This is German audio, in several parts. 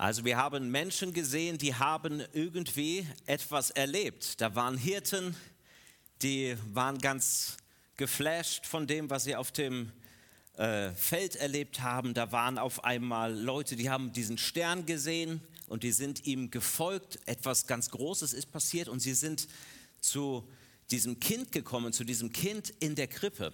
Also wir haben Menschen gesehen, die haben irgendwie etwas erlebt. Da waren Hirten, die waren ganz geflasht von dem, was sie auf dem äh, Feld erlebt haben. Da waren auf einmal Leute, die haben diesen Stern gesehen und die sind ihm gefolgt. Etwas ganz Großes ist passiert und sie sind zu diesem Kind gekommen, zu diesem Kind in der Krippe.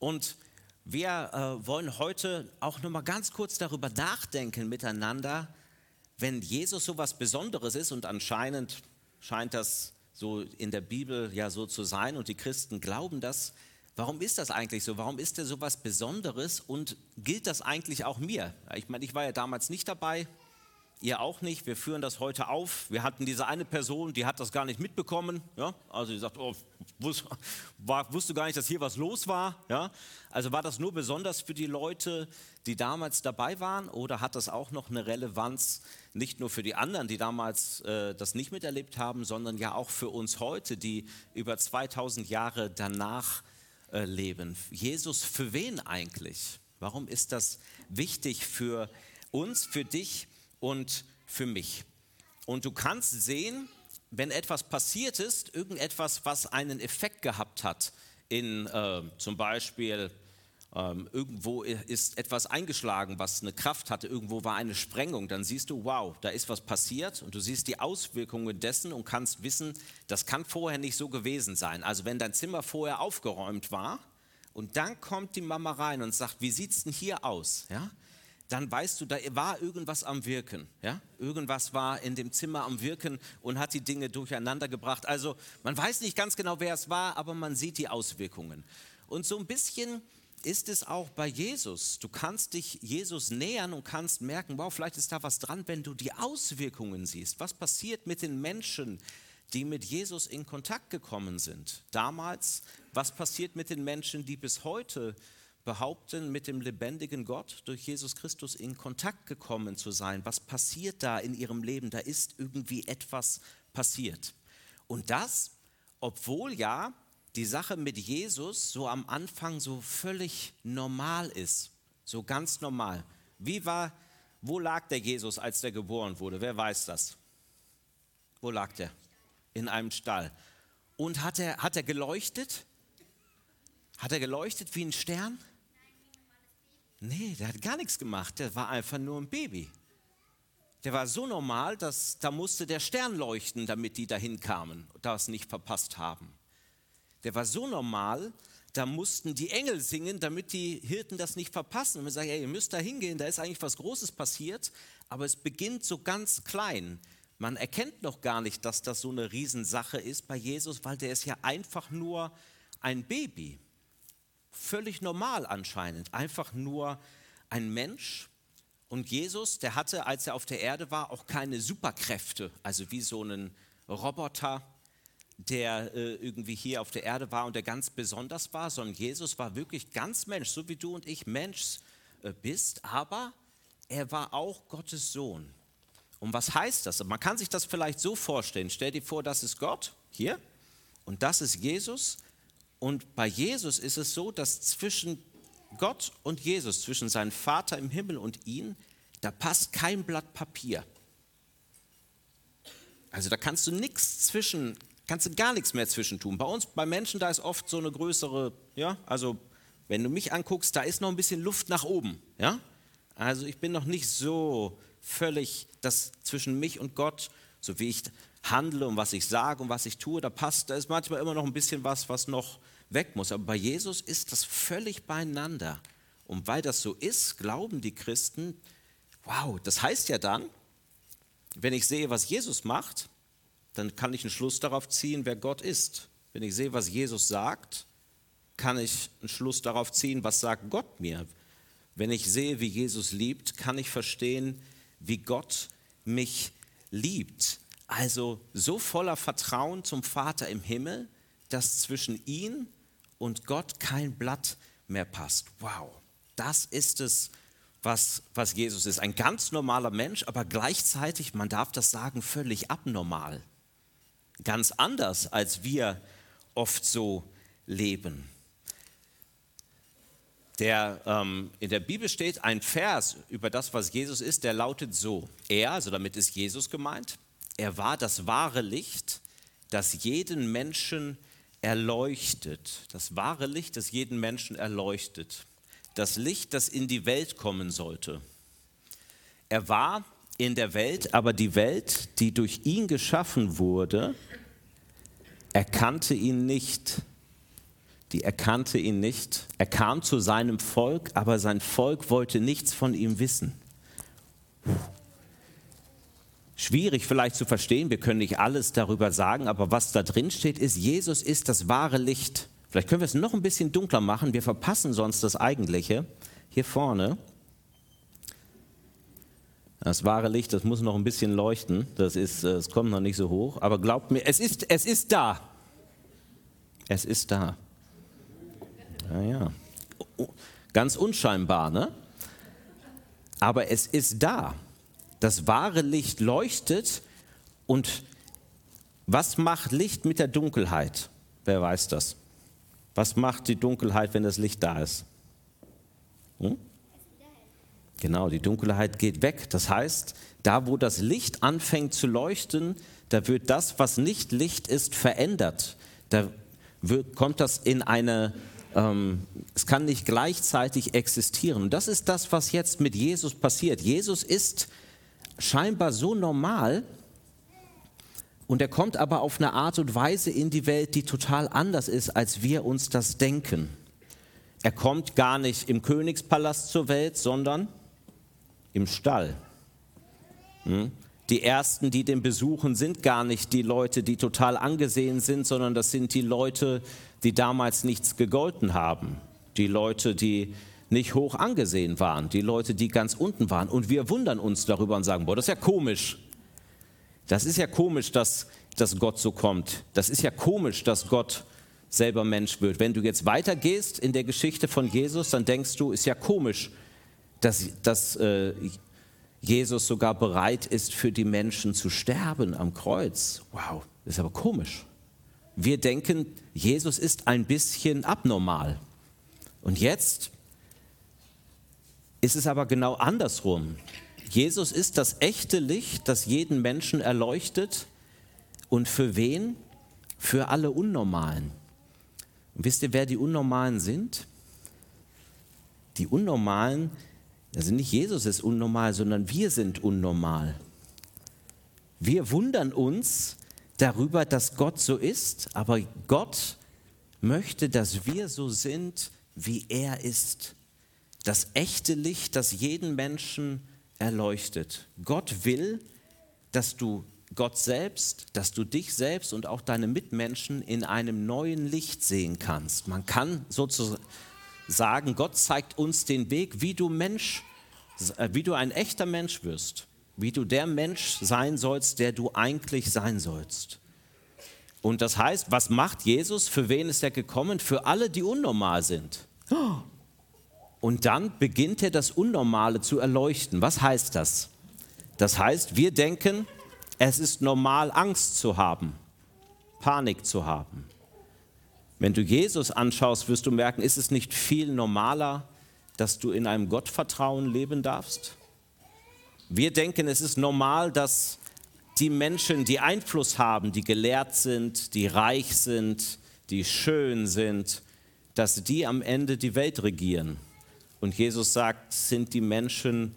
Und wir äh, wollen heute auch noch mal ganz kurz darüber nachdenken miteinander, wenn Jesus so was Besonderes ist und anscheinend scheint das so in der Bibel ja so zu sein und die Christen glauben das. Warum ist das eigentlich so? Warum ist er so was Besonderes und gilt das eigentlich auch mir? Ich meine, ich war ja damals nicht dabei, ihr auch nicht. Wir führen das heute auf. Wir hatten diese eine Person, die hat das gar nicht mitbekommen. Ja? Also die sagt, oh, wusste, war, wusste gar nicht, dass hier was los war. Ja? Also war das nur besonders für die Leute, die damals dabei waren oder hat das auch noch eine Relevanz nicht nur für die anderen, die damals äh, das nicht miterlebt haben, sondern ja auch für uns heute, die über 2000 Jahre danach äh, leben? Jesus, für wen eigentlich? Warum ist das wichtig für uns, für dich? Und für mich. Und du kannst sehen, wenn etwas passiert ist, irgendetwas, was einen Effekt gehabt hat, in äh, zum Beispiel ähm, irgendwo ist etwas eingeschlagen, was eine Kraft hatte, irgendwo war eine Sprengung, dann siehst du, wow, da ist was passiert und du siehst die Auswirkungen dessen und kannst wissen, das kann vorher nicht so gewesen sein. Also wenn dein Zimmer vorher aufgeräumt war und dann kommt die Mama rein und sagt, wie sieht es denn hier aus? Ja? Dann weißt du, da war irgendwas am Wirken. Ja? Irgendwas war in dem Zimmer am Wirken und hat die Dinge durcheinander gebracht. Also man weiß nicht ganz genau, wer es war, aber man sieht die Auswirkungen. Und so ein bisschen ist es auch bei Jesus. Du kannst dich Jesus nähern und kannst merken, wow, vielleicht ist da was dran, wenn du die Auswirkungen siehst. Was passiert mit den Menschen, die mit Jesus in Kontakt gekommen sind? Damals, was passiert mit den Menschen, die bis heute behaupten, mit dem lebendigen Gott durch Jesus Christus in Kontakt gekommen zu sein. Was passiert da in ihrem Leben? Da ist irgendwie etwas passiert. Und das, obwohl ja die Sache mit Jesus so am Anfang so völlig normal ist, so ganz normal. Wie war, wo lag der Jesus, als der geboren wurde? Wer weiß das? Wo lag der? In einem Stall. Und hat er, hat er geleuchtet? Hat er geleuchtet wie ein Stern? Nee, der hat gar nichts gemacht. Der war einfach nur ein Baby. Der war so normal, dass da musste der Stern leuchten, damit die dahin kamen und das nicht verpasst haben. Der war so normal, da mussten die Engel singen, damit die Hirten das nicht verpassen. Und man sagt, ey, ihr müsst da hingehen, da ist eigentlich was Großes passiert, aber es beginnt so ganz klein. Man erkennt noch gar nicht, dass das so eine Riesensache ist bei Jesus, weil der ist ja einfach nur ein Baby völlig normal anscheinend, einfach nur ein Mensch. Und Jesus, der hatte, als er auf der Erde war, auch keine Superkräfte, also wie so ein Roboter, der äh, irgendwie hier auf der Erde war und der ganz besonders war, sondern Jesus war wirklich ganz Mensch, so wie du und ich Mensch äh, bist, aber er war auch Gottes Sohn. Und was heißt das? Man kann sich das vielleicht so vorstellen. Stell dir vor, das ist Gott hier und das ist Jesus und bei Jesus ist es so, dass zwischen Gott und Jesus, zwischen seinem Vater im Himmel und ihn, da passt kein Blatt Papier. Also da kannst du nichts zwischen, kannst du gar nichts mehr zwischen tun. Bei uns, bei Menschen, da ist oft so eine größere, ja, also wenn du mich anguckst, da ist noch ein bisschen Luft nach oben, ja. Also ich bin noch nicht so völlig, das zwischen mich und Gott, so wie ich handle und was ich sage und was ich tue, da passt, da ist manchmal immer noch ein bisschen was, was noch weg muss. Aber bei Jesus ist das völlig beieinander. Und weil das so ist, glauben die Christen, wow, das heißt ja dann, wenn ich sehe, was Jesus macht, dann kann ich einen Schluss darauf ziehen, wer Gott ist. Wenn ich sehe, was Jesus sagt, kann ich einen Schluss darauf ziehen, was sagt Gott mir. Wenn ich sehe, wie Jesus liebt, kann ich verstehen, wie Gott mich liebt. Also so voller Vertrauen zum Vater im Himmel, dass zwischen ihn und Gott kein Blatt mehr passt. Wow, das ist es, was, was Jesus ist. Ein ganz normaler Mensch, aber gleichzeitig, man darf das sagen, völlig abnormal. Ganz anders, als wir oft so leben. der ähm, in der Bibel steht, ein Vers über das, was Jesus ist, der lautet so. Er, also damit ist Jesus gemeint, er war das wahre Licht, das jeden Menschen erleuchtet. Das wahre Licht, das jeden Menschen erleuchtet. Das Licht, das in die Welt kommen sollte. Er war in der Welt, aber die Welt, die durch ihn geschaffen wurde, erkannte ihn nicht. Die erkannte ihn nicht. Er kam zu seinem Volk, aber sein Volk wollte nichts von ihm wissen. Schwierig vielleicht zu verstehen, wir können nicht alles darüber sagen, aber was da drin steht, ist, Jesus ist das wahre Licht. Vielleicht können wir es noch ein bisschen dunkler machen, wir verpassen sonst das Eigentliche. Hier vorne, das wahre Licht, das muss noch ein bisschen leuchten, das, ist, äh, es kommt noch nicht so hoch, aber glaubt mir, es ist, es ist da. Es ist da. Ja, ja. Ganz unscheinbar, ne? Aber es ist da. Das wahre Licht leuchtet und was macht Licht mit der Dunkelheit? Wer weiß das? Was macht die Dunkelheit, wenn das Licht da ist? Hm? Genau, die Dunkelheit geht weg. Das heißt, da wo das Licht anfängt zu leuchten, da wird das, was nicht Licht ist, verändert. Da wird, kommt das in eine, ähm, es kann nicht gleichzeitig existieren. Und das ist das, was jetzt mit Jesus passiert. Jesus ist scheinbar so normal und er kommt aber auf eine Art und Weise in die Welt, die total anders ist, als wir uns das denken. Er kommt gar nicht im Königspalast zur Welt, sondern im Stall. Hm? Die ersten, die den besuchen, sind gar nicht die Leute, die total angesehen sind, sondern das sind die Leute, die damals nichts gegolten haben. Die Leute, die nicht hoch angesehen waren, die Leute, die ganz unten waren. Und wir wundern uns darüber und sagen, boah, das ist ja komisch. Das ist ja komisch, dass, dass Gott so kommt. Das ist ja komisch, dass Gott selber Mensch wird. Wenn du jetzt weitergehst in der Geschichte von Jesus, dann denkst du, ist ja komisch, dass, dass äh, Jesus sogar bereit ist, für die Menschen zu sterben am Kreuz. Wow, ist aber komisch. Wir denken, Jesus ist ein bisschen abnormal. Und jetzt ist es aber genau andersrum. Jesus ist das echte Licht, das jeden Menschen erleuchtet. Und für wen? Für alle Unnormalen. Und wisst ihr, wer die Unnormalen sind? Die Unnormalen, also nicht Jesus ist unnormal, sondern wir sind unnormal. Wir wundern uns darüber, dass Gott so ist, aber Gott möchte, dass wir so sind, wie er ist das echte Licht, das jeden Menschen erleuchtet. Gott will, dass du Gott selbst, dass du dich selbst und auch deine Mitmenschen in einem neuen Licht sehen kannst. Man kann sozusagen sagen, Gott zeigt uns den Weg, wie du Mensch, äh, wie du ein echter Mensch wirst, wie du der Mensch sein sollst, der du eigentlich sein sollst. Und das heißt, was macht Jesus? Für wen ist er gekommen? Für alle, die unnormal sind. Und dann beginnt er das Unnormale zu erleuchten. Was heißt das? Das heißt, wir denken, es ist normal, Angst zu haben, Panik zu haben. Wenn du Jesus anschaust, wirst du merken, ist es nicht viel normaler, dass du in einem Gottvertrauen leben darfst? Wir denken, es ist normal, dass die Menschen, die Einfluss haben, die gelehrt sind, die reich sind, die schön sind, dass die am Ende die Welt regieren. Und Jesus sagt, sind die Menschen,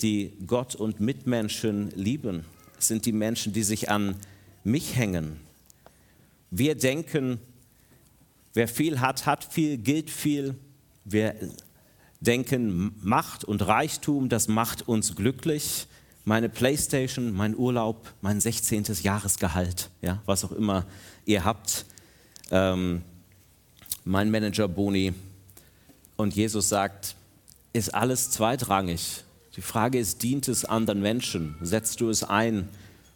die Gott und Mitmenschen lieben, sind die Menschen, die sich an mich hängen. Wir denken, wer viel hat, hat viel, gilt viel. Wir denken, Macht und Reichtum, das macht uns glücklich. Meine Playstation, mein Urlaub, mein 16. Jahresgehalt, ja, was auch immer ihr habt, ähm, mein Manager Boni. Und Jesus sagt, ist alles zweitrangig. Die Frage ist, dient es anderen Menschen? Setzt du es ein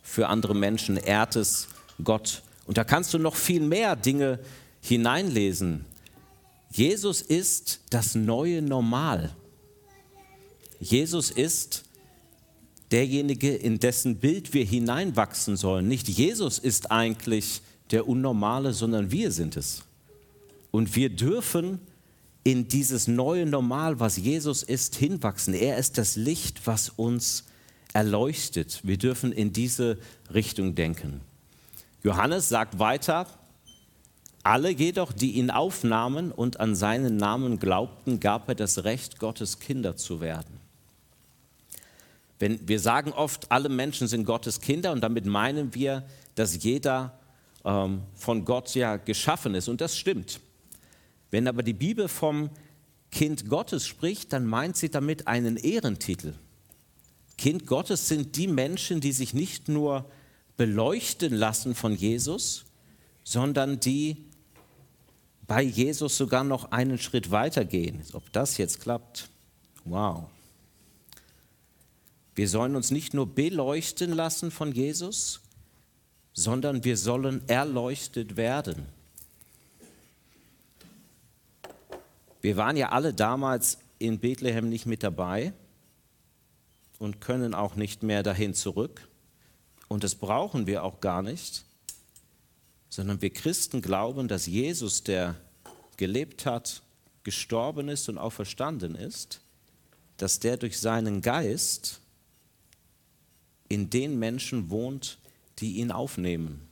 für andere Menschen? Ehrt es Gott? Und da kannst du noch viel mehr Dinge hineinlesen. Jesus ist das neue Normal. Jesus ist derjenige, in dessen Bild wir hineinwachsen sollen. Nicht Jesus ist eigentlich der Unnormale, sondern wir sind es. Und wir dürfen in dieses neue Normal, was Jesus ist, hinwachsen. Er ist das Licht, was uns erleuchtet. Wir dürfen in diese Richtung denken. Johannes sagt weiter, alle jedoch, die ihn aufnahmen und an seinen Namen glaubten, gab er das Recht, Gottes Kinder zu werden. Wenn wir sagen oft, alle Menschen sind Gottes Kinder und damit meinen wir, dass jeder ähm, von Gott ja geschaffen ist und das stimmt. Wenn aber die Bibel vom Kind Gottes spricht, dann meint sie damit einen Ehrentitel. Kind Gottes sind die Menschen, die sich nicht nur beleuchten lassen von Jesus, sondern die bei Jesus sogar noch einen Schritt weiter gehen. Ob das jetzt klappt, wow. Wir sollen uns nicht nur beleuchten lassen von Jesus, sondern wir sollen erleuchtet werden. Wir waren ja alle damals in Bethlehem nicht mit dabei und können auch nicht mehr dahin zurück. Und das brauchen wir auch gar nicht, sondern wir Christen glauben, dass Jesus, der gelebt hat, gestorben ist und auch verstanden ist, dass der durch seinen Geist in den Menschen wohnt, die ihn aufnehmen,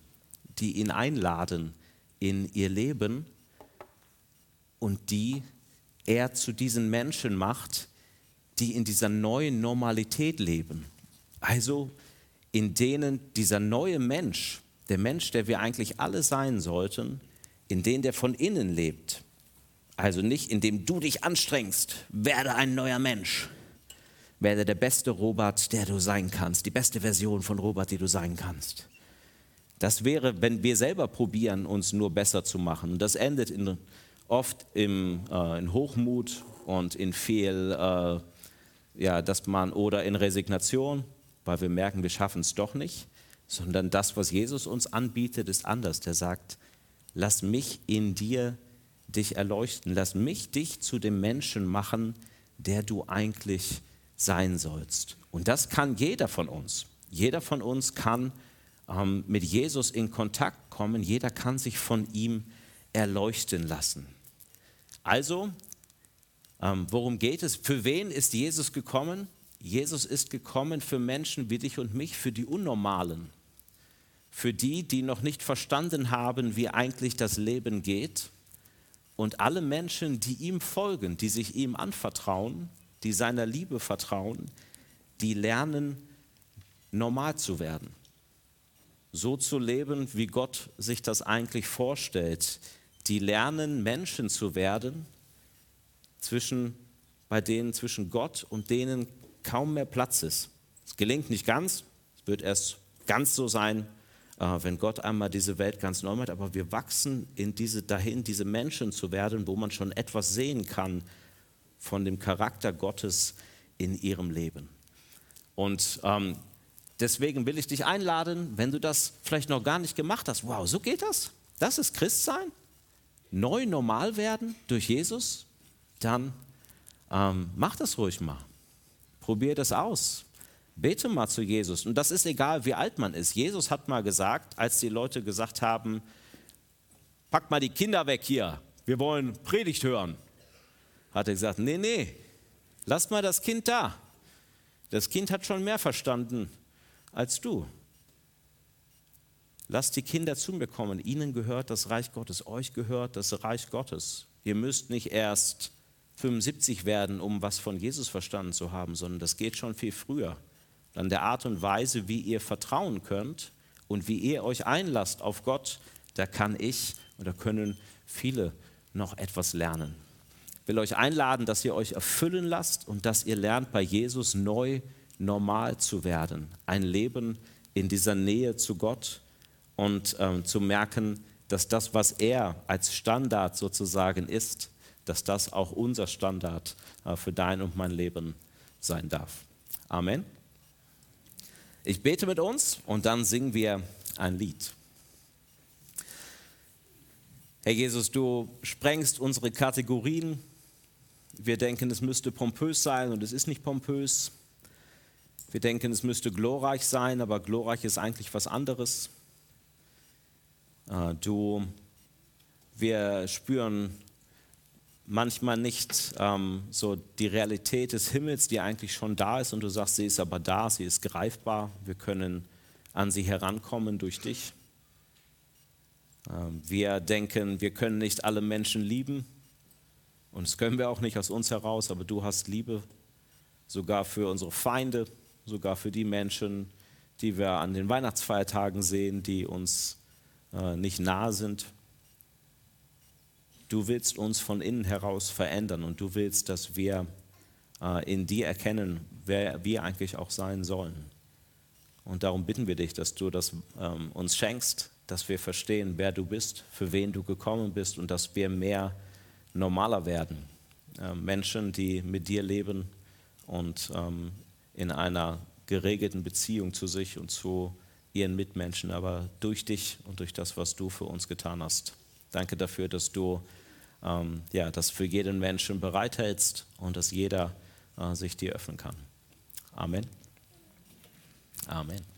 die ihn einladen in ihr Leben und die er zu diesen Menschen macht, die in dieser neuen Normalität leben. Also in denen dieser neue Mensch, der Mensch, der wir eigentlich alle sein sollten, in denen der von innen lebt. Also nicht indem du dich anstrengst, werde ein neuer Mensch. Werde der beste Robert, der du sein kannst, die beste Version von Robert, die du sein kannst. Das wäre, wenn wir selber probieren, uns nur besser zu machen. Das endet in oft im, äh, in Hochmut und in viel, äh, ja, dass man oder in Resignation, weil wir merken, wir schaffen es doch nicht, sondern das, was Jesus uns anbietet, ist anders. Der sagt, lass mich in dir dich erleuchten, lass mich dich zu dem Menschen machen, der du eigentlich sein sollst. Und das kann jeder von uns. Jeder von uns kann ähm, mit Jesus in Kontakt kommen, jeder kann sich von ihm erleuchten lassen. Also, ähm, worum geht es? Für wen ist Jesus gekommen? Jesus ist gekommen für Menschen wie dich und mich, für die Unnormalen, für die, die noch nicht verstanden haben, wie eigentlich das Leben geht. Und alle Menschen, die ihm folgen, die sich ihm anvertrauen, die seiner Liebe vertrauen, die lernen, normal zu werden. So zu leben, wie Gott sich das eigentlich vorstellt die lernen, Menschen zu werden, zwischen, bei denen zwischen Gott und denen kaum mehr Platz ist. Es gelingt nicht ganz, es wird erst ganz so sein, äh, wenn Gott einmal diese Welt ganz neu macht, aber wir wachsen in diese, dahin, diese Menschen zu werden, wo man schon etwas sehen kann von dem Charakter Gottes in ihrem Leben. Und ähm, deswegen will ich dich einladen, wenn du das vielleicht noch gar nicht gemacht hast, wow, so geht das? Das ist Christsein? Neu normal werden durch Jesus, dann ähm, mach das ruhig mal. Probier das aus. Bete mal zu Jesus. Und das ist egal, wie alt man ist. Jesus hat mal gesagt, als die Leute gesagt haben, pack mal die Kinder weg hier, wir wollen Predigt hören, hat er gesagt, nee, nee, lass mal das Kind da. Das Kind hat schon mehr verstanden als du. Lasst die Kinder zu mir kommen. Ihnen gehört das Reich Gottes. Euch gehört das Reich Gottes. Ihr müsst nicht erst 75 werden, um was von Jesus verstanden zu haben, sondern das geht schon viel früher. An der Art und Weise, wie ihr vertrauen könnt und wie ihr euch einlasst auf Gott, da kann ich oder können viele noch etwas lernen. Ich will euch einladen, dass ihr euch erfüllen lasst und dass ihr lernt, bei Jesus neu normal zu werden. Ein Leben in dieser Nähe zu Gott und ähm, zu merken, dass das, was er als Standard sozusagen ist, dass das auch unser Standard äh, für dein und mein Leben sein darf. Amen. Ich bete mit uns und dann singen wir ein Lied. Herr Jesus, du sprengst unsere Kategorien. Wir denken, es müsste pompös sein und es ist nicht pompös. Wir denken, es müsste glorreich sein, aber glorreich ist eigentlich was anderes. Äh, du, wir spüren manchmal nicht ähm, so die Realität des Himmels, die eigentlich schon da ist und du sagst, sie ist aber da, sie ist greifbar, wir können an sie herankommen durch dich. Ähm, wir denken, wir können nicht alle Menschen lieben und das können wir auch nicht aus uns heraus, aber du hast Liebe sogar für unsere Feinde, sogar für die Menschen, die wir an den Weihnachtsfeiertagen sehen, die uns nicht nahe sind. Du willst uns von innen heraus verändern und du willst, dass wir äh, in dir erkennen, wer wir eigentlich auch sein sollen. Und darum bitten wir dich, dass du das ähm, uns schenkst, dass wir verstehen, wer du bist, für wen du gekommen bist und dass wir mehr normaler werden. Äh, Menschen, die mit dir leben und ähm, in einer geregelten Beziehung zu sich und zu ihren Mitmenschen, aber durch dich und durch das, was du für uns getan hast. Danke dafür, dass du ähm, ja, das für jeden Menschen bereithältst und dass jeder äh, sich dir öffnen kann. Amen. Amen.